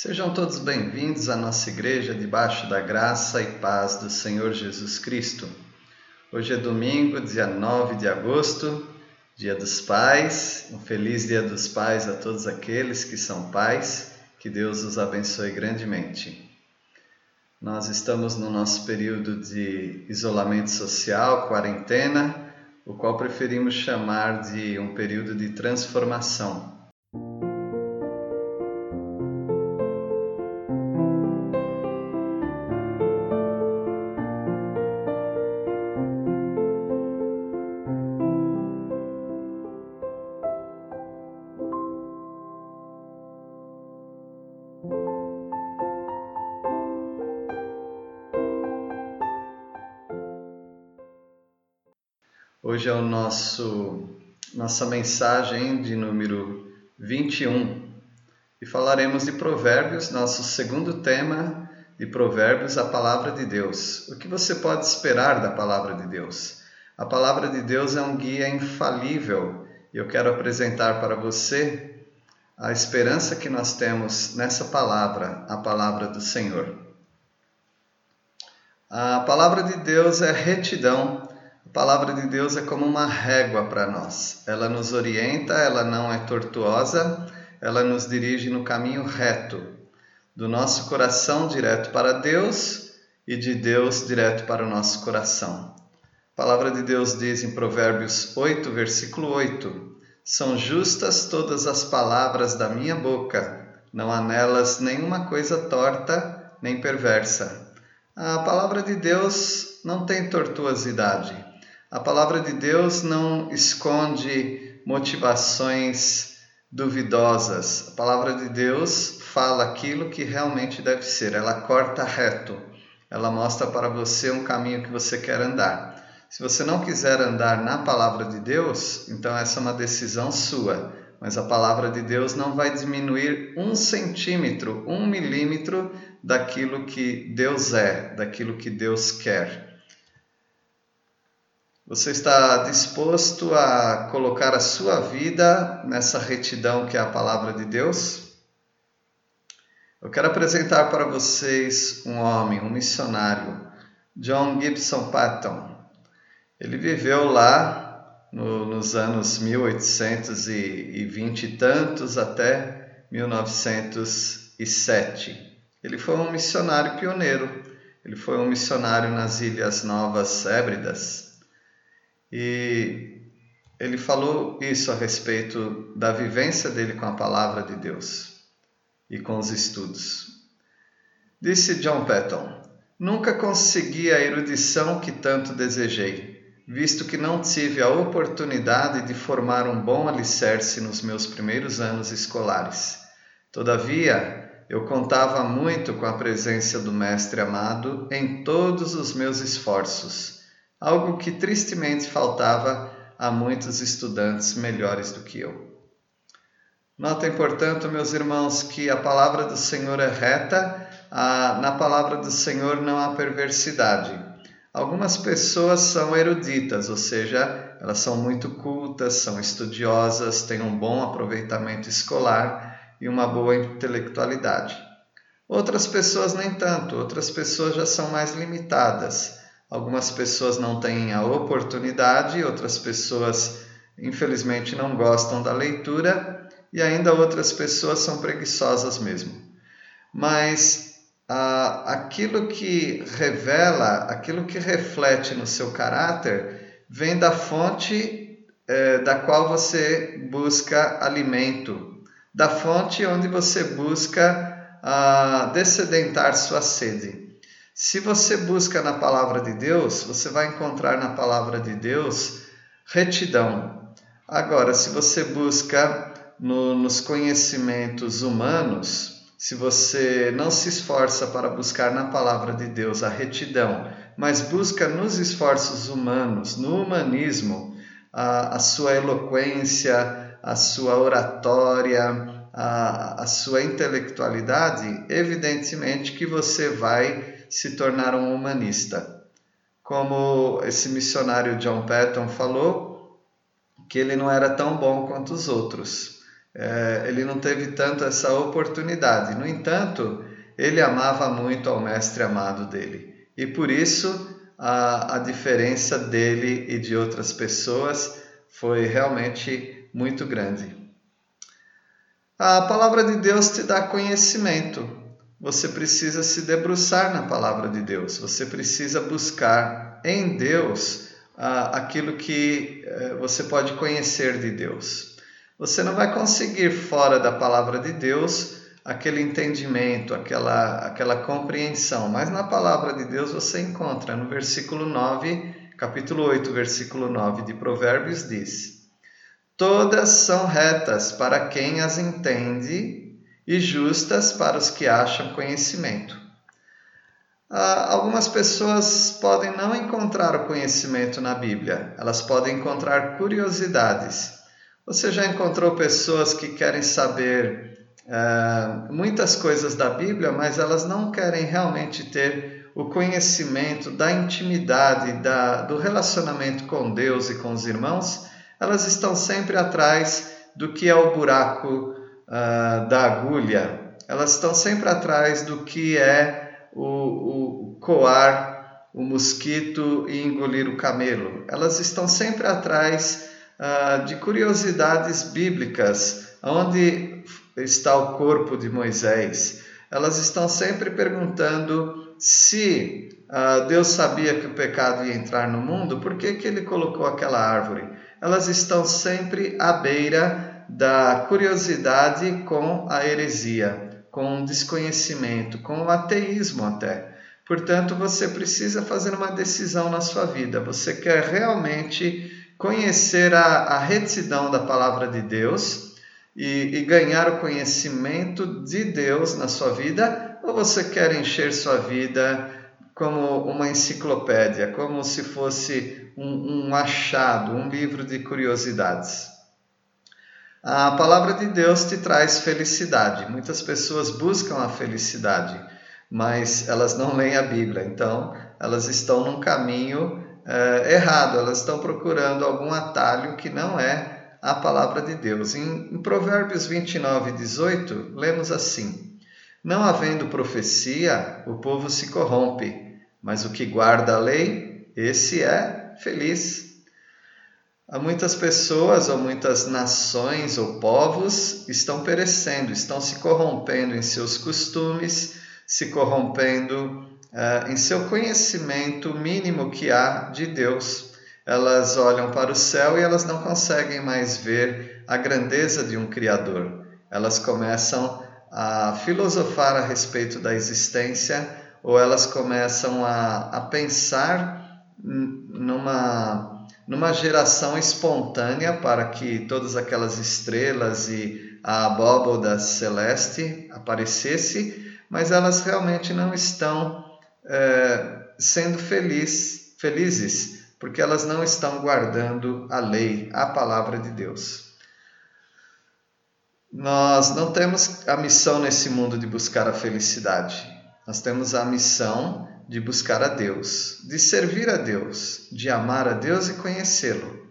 Sejam todos bem-vindos à nossa igreja debaixo da graça e paz do Senhor Jesus Cristo. Hoje é domingo, dia 9 de agosto, dia dos pais. Um feliz dia dos pais a todos aqueles que são pais. Que Deus os abençoe grandemente. Nós estamos no nosso período de isolamento social, quarentena, o qual preferimos chamar de um período de transformação Hoje é o nosso nossa mensagem de número 21 e falaremos de Provérbios, nosso segundo tema de Provérbios, a palavra de Deus. O que você pode esperar da palavra de Deus? A palavra de Deus é um guia infalível e eu quero apresentar para você a esperança que nós temos nessa palavra, a palavra do Senhor. A palavra de Deus é retidão a palavra de Deus é como uma régua para nós. Ela nos orienta, ela não é tortuosa, ela nos dirige no caminho reto, do nosso coração direto para Deus e de Deus direto para o nosso coração. A palavra de Deus diz em Provérbios 8, versículo 8: São justas todas as palavras da minha boca, não há nelas nenhuma coisa torta nem perversa. A palavra de Deus não tem tortuosidade. A palavra de Deus não esconde motivações duvidosas. A palavra de Deus fala aquilo que realmente deve ser. Ela corta reto. Ela mostra para você um caminho que você quer andar. Se você não quiser andar na palavra de Deus, então essa é uma decisão sua. Mas a palavra de Deus não vai diminuir um centímetro, um milímetro daquilo que Deus é, daquilo que Deus quer. Você está disposto a colocar a sua vida nessa retidão que é a palavra de Deus? Eu quero apresentar para vocês um homem, um missionário, John Gibson Patton. Ele viveu lá no, nos anos 1820 e tantos até 1907. Ele foi um missionário pioneiro. Ele foi um missionário nas Ilhas Novas Hébridas e ele falou isso a respeito da vivência dele com a palavra de Deus e com os estudos. Disse John Patton: Nunca consegui a erudição que tanto desejei, visto que não tive a oportunidade de formar um bom alicerce nos meus primeiros anos escolares. Todavia, eu contava muito com a presença do Mestre amado em todos os meus esforços algo que tristemente faltava a muitos estudantes melhores do que eu. Notem, portanto, meus irmãos, que a palavra do Senhor é reta, na palavra do Senhor não há perversidade. Algumas pessoas são eruditas, ou seja, elas são muito cultas, são estudiosas, têm um bom aproveitamento escolar e uma boa intelectualidade. Outras pessoas nem tanto, outras pessoas já são mais limitadas Algumas pessoas não têm a oportunidade, outras pessoas, infelizmente, não gostam da leitura e ainda outras pessoas são preguiçosas mesmo. Mas ah, aquilo que revela, aquilo que reflete no seu caráter, vem da fonte eh, da qual você busca alimento, da fonte onde você busca ah, descedentar sua sede. Se você busca na palavra de Deus, você vai encontrar na palavra de Deus retidão. Agora, se você busca no, nos conhecimentos humanos, se você não se esforça para buscar na palavra de Deus a retidão, mas busca nos esforços humanos, no humanismo, a, a sua eloquência, a sua oratória, a, a sua intelectualidade, evidentemente que você vai se tornar um humanista. Como esse missionário John Patton falou, que ele não era tão bom quanto os outros. é, ele não teve tanto essa oportunidade. No entanto, ele amava muito ao mestre amado dele. E por isso a, a diferença dele e de outras pessoas foi realmente muito grande. A palavra de Deus te dá conhecimento. Você precisa se debruçar na palavra de Deus. Você precisa buscar em Deus ah, aquilo que eh, você pode conhecer de Deus. Você não vai conseguir fora da palavra de Deus aquele entendimento, aquela, aquela compreensão. Mas na palavra de Deus você encontra no versículo 9, capítulo 8, versículo 9 de Provérbios diz: Todas são retas para quem as entende e justas para os que acham conhecimento. Ah, algumas pessoas podem não encontrar o conhecimento na Bíblia, elas podem encontrar curiosidades. Você já encontrou pessoas que querem saber uh, muitas coisas da Bíblia, mas elas não querem realmente ter o conhecimento da intimidade, da, do relacionamento com Deus e com os irmãos, elas estão sempre atrás do que é o buraco uh, da agulha, elas estão sempre atrás do que é o, o coar o mosquito e engolir o camelo. Elas estão sempre atrás uh, de curiosidades bíblicas, onde está o corpo de Moisés. Elas estão sempre perguntando se uh, Deus sabia que o pecado ia entrar no mundo, por que, que ele colocou aquela árvore? Elas estão sempre à beira da curiosidade com a heresia, com o desconhecimento, com o ateísmo até. Portanto, você precisa fazer uma decisão na sua vida. Você quer realmente conhecer a, a retidão da palavra de Deus e, e ganhar o conhecimento de Deus na sua vida, ou você quer encher sua vida como uma enciclopédia, como se fosse um, um achado, um livro de curiosidades? A palavra de Deus te traz felicidade. Muitas pessoas buscam a felicidade, mas elas não leem a Bíblia, então elas estão num caminho é, errado, elas estão procurando algum atalho que não é a palavra de Deus. Em, em Provérbios 29, 18, lemos assim: Não havendo profecia, o povo se corrompe, mas o que guarda a lei, esse é feliz. Há muitas pessoas ou muitas nações ou povos estão perecendo, estão se corrompendo em seus costumes, se corrompendo uh, em seu conhecimento mínimo que há de Deus elas olham para o céu e elas não conseguem mais ver a grandeza de um Criador. Elas começam a filosofar a respeito da existência ou elas começam a, a pensar numa, numa geração espontânea para que todas aquelas estrelas e a abóboda celeste aparecesse, mas elas realmente não estão é, sendo feliz, felizes porque elas não estão guardando a lei, a palavra de Deus. Nós não temos a missão nesse mundo de buscar a felicidade. Nós temos a missão de buscar a Deus, de servir a Deus, de amar a Deus e conhecê-lo.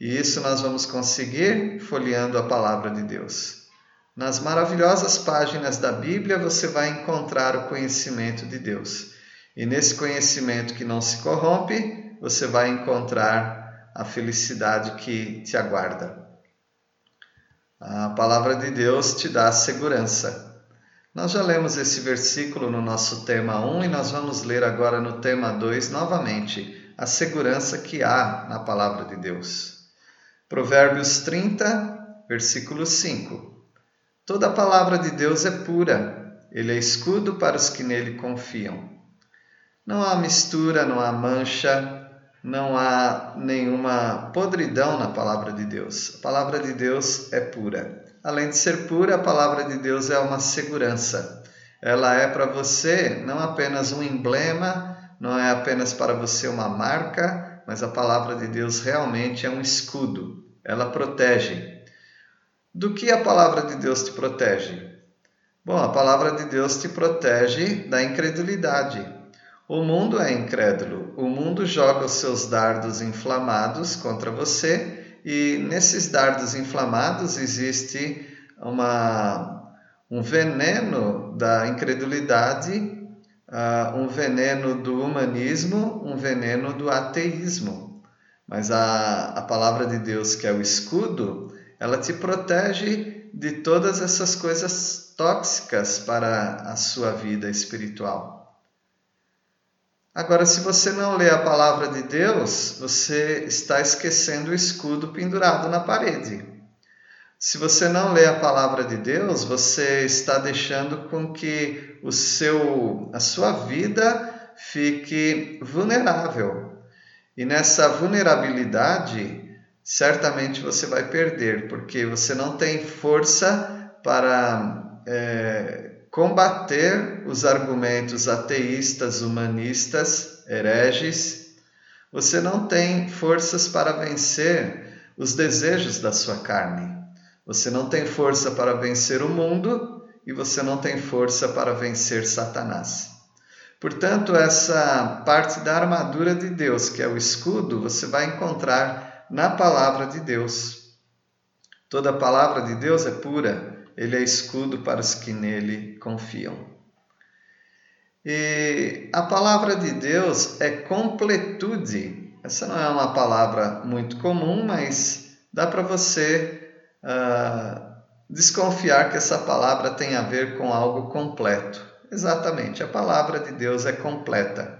E isso nós vamos conseguir folheando a palavra de Deus. Nas maravilhosas páginas da Bíblia você vai encontrar o conhecimento de Deus. E nesse conhecimento que não se corrompe, você vai encontrar a felicidade que te aguarda. A palavra de Deus te dá segurança. Nós já lemos esse versículo no nosso tema 1 e nós vamos ler agora no tema 2 novamente a segurança que há na palavra de Deus. Provérbios 30, versículo 5. Toda a palavra de Deus é pura, ele é escudo para os que nele confiam. Não há mistura, não há mancha, não há nenhuma podridão na palavra de Deus. A palavra de Deus é pura. Além de ser pura, a palavra de Deus é uma segurança. Ela é para você não apenas um emblema, não é apenas para você uma marca, mas a palavra de Deus realmente é um escudo. Ela protege. Do que a palavra de Deus te protege? Bom, a palavra de Deus te protege da incredulidade. O mundo é incrédulo. O mundo joga os seus dardos inflamados contra você e nesses dardos inflamados existe uma, um veneno da incredulidade, uh, um veneno do humanismo, um veneno do ateísmo. Mas a, a palavra de Deus, que é o escudo, ela te protege de todas essas coisas tóxicas para a sua vida espiritual. Agora, se você não lê a palavra de Deus, você está esquecendo o escudo pendurado na parede. Se você não lê a palavra de Deus, você está deixando com que o seu, a sua vida fique vulnerável. E nessa vulnerabilidade, certamente você vai perder, porque você não tem força para é, combater os argumentos ateístas, humanistas, hereges. Você não tem forças para vencer os desejos da sua carne. Você não tem força para vencer o mundo e você não tem força para vencer Satanás. Portanto, essa parte da armadura de Deus, que é o escudo, você vai encontrar na palavra de Deus. Toda palavra de Deus é pura, ele é escudo para os que nele confiam. E a palavra de Deus é completude. Essa não é uma palavra muito comum, mas dá para você uh, desconfiar que essa palavra tem a ver com algo completo. Exatamente, a palavra de Deus é completa.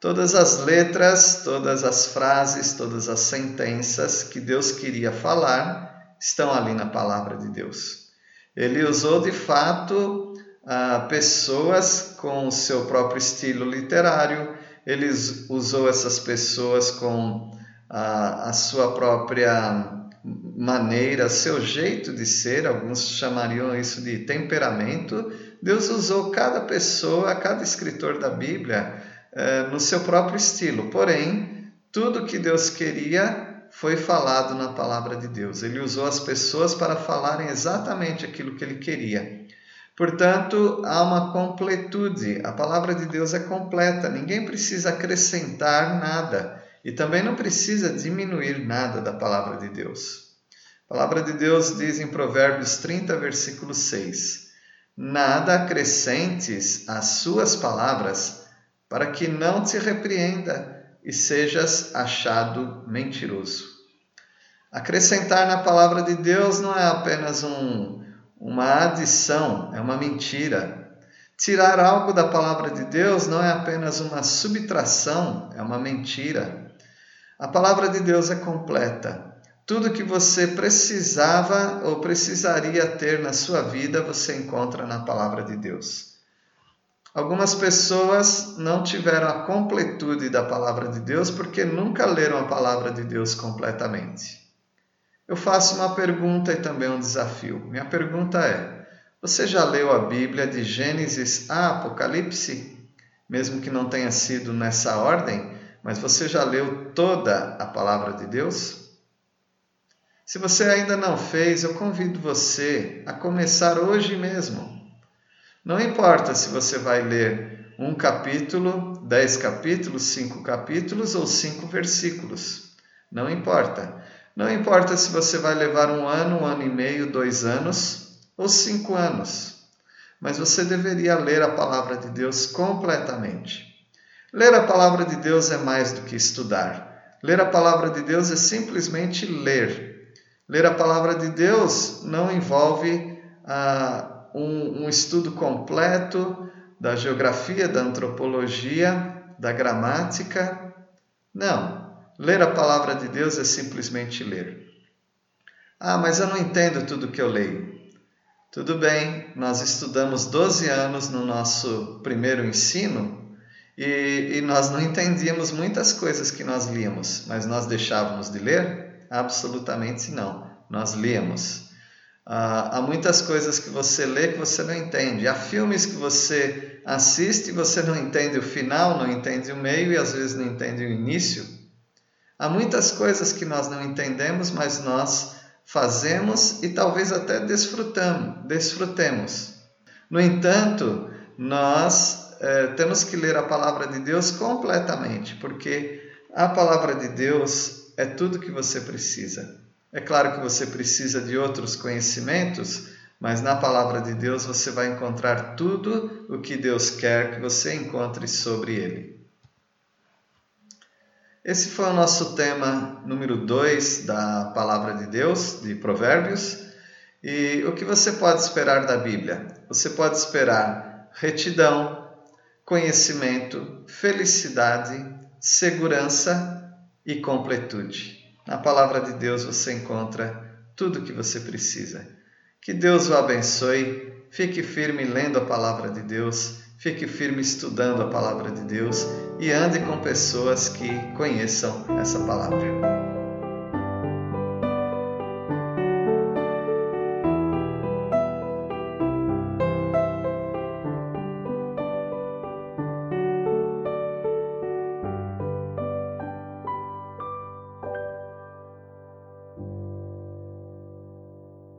Todas as letras, todas as frases, todas as sentenças que Deus queria falar estão ali na palavra de Deus. Ele usou de fato uh, pessoas com o seu próprio estilo literário, ele usou essas pessoas com uh, a sua própria maneira, seu jeito de ser, alguns chamariam isso de temperamento. Deus usou cada pessoa, cada escritor da Bíblia eh, no seu próprio estilo. Porém, tudo que Deus queria foi falado na palavra de Deus. Ele usou as pessoas para falarem exatamente aquilo que ele queria. Portanto, há uma completude. A palavra de Deus é completa, ninguém precisa acrescentar nada e também não precisa diminuir nada da palavra de Deus. A palavra de Deus diz em Provérbios 30, versículo 6: Nada acrescentes às suas palavras, para que não te repreenda e sejas achado mentiroso. Acrescentar na palavra de Deus não é apenas um, uma adição, é uma mentira. Tirar algo da palavra de Deus não é apenas uma subtração, é uma mentira. A palavra de Deus é completa. Tudo que você precisava ou precisaria ter na sua vida, você encontra na palavra de Deus. Algumas pessoas não tiveram a completude da palavra de Deus porque nunca leram a palavra de Deus completamente. Eu faço uma pergunta e também um desafio. Minha pergunta é: você já leu a Bíblia de Gênesis a Apocalipse? Mesmo que não tenha sido nessa ordem, mas você já leu toda a palavra de Deus? Se você ainda não fez, eu convido você a começar hoje mesmo. Não importa se você vai ler um capítulo, dez capítulos, cinco capítulos ou cinco versículos. Não importa. Não importa se você vai levar um ano, um ano e meio, dois anos ou cinco anos. Mas você deveria ler a palavra de Deus completamente. Ler a palavra de Deus é mais do que estudar. Ler a palavra de Deus é simplesmente ler. Ler a palavra de Deus não envolve ah, um, um estudo completo da geografia, da antropologia, da gramática. Não. Ler a palavra de Deus é simplesmente ler. Ah, mas eu não entendo tudo que eu leio. Tudo bem, nós estudamos 12 anos no nosso primeiro ensino e, e nós não entendíamos muitas coisas que nós líamos, mas nós deixávamos de ler? Absolutamente não. Nós líamos. Ah, há muitas coisas que você lê que você não entende. Há filmes que você assiste e você não entende o final, não entende o meio e às vezes não entende o início. Há muitas coisas que nós não entendemos, mas nós fazemos e talvez até desfrutamos, desfrutemos. No entanto, nós é, temos que ler a palavra de Deus completamente, porque a palavra de Deus é tudo que você precisa. É claro que você precisa de outros conhecimentos, mas na palavra de Deus você vai encontrar tudo o que Deus quer que você encontre sobre ele. Esse foi o nosso tema número 2 da palavra de Deus, de Provérbios. E o que você pode esperar da Bíblia? Você pode esperar retidão, conhecimento, felicidade, segurança e completude. Na palavra de Deus você encontra tudo o que você precisa. Que Deus o abençoe. Fique firme lendo a palavra de Deus, fique firme estudando a palavra de Deus e ande com pessoas que conheçam essa palavra.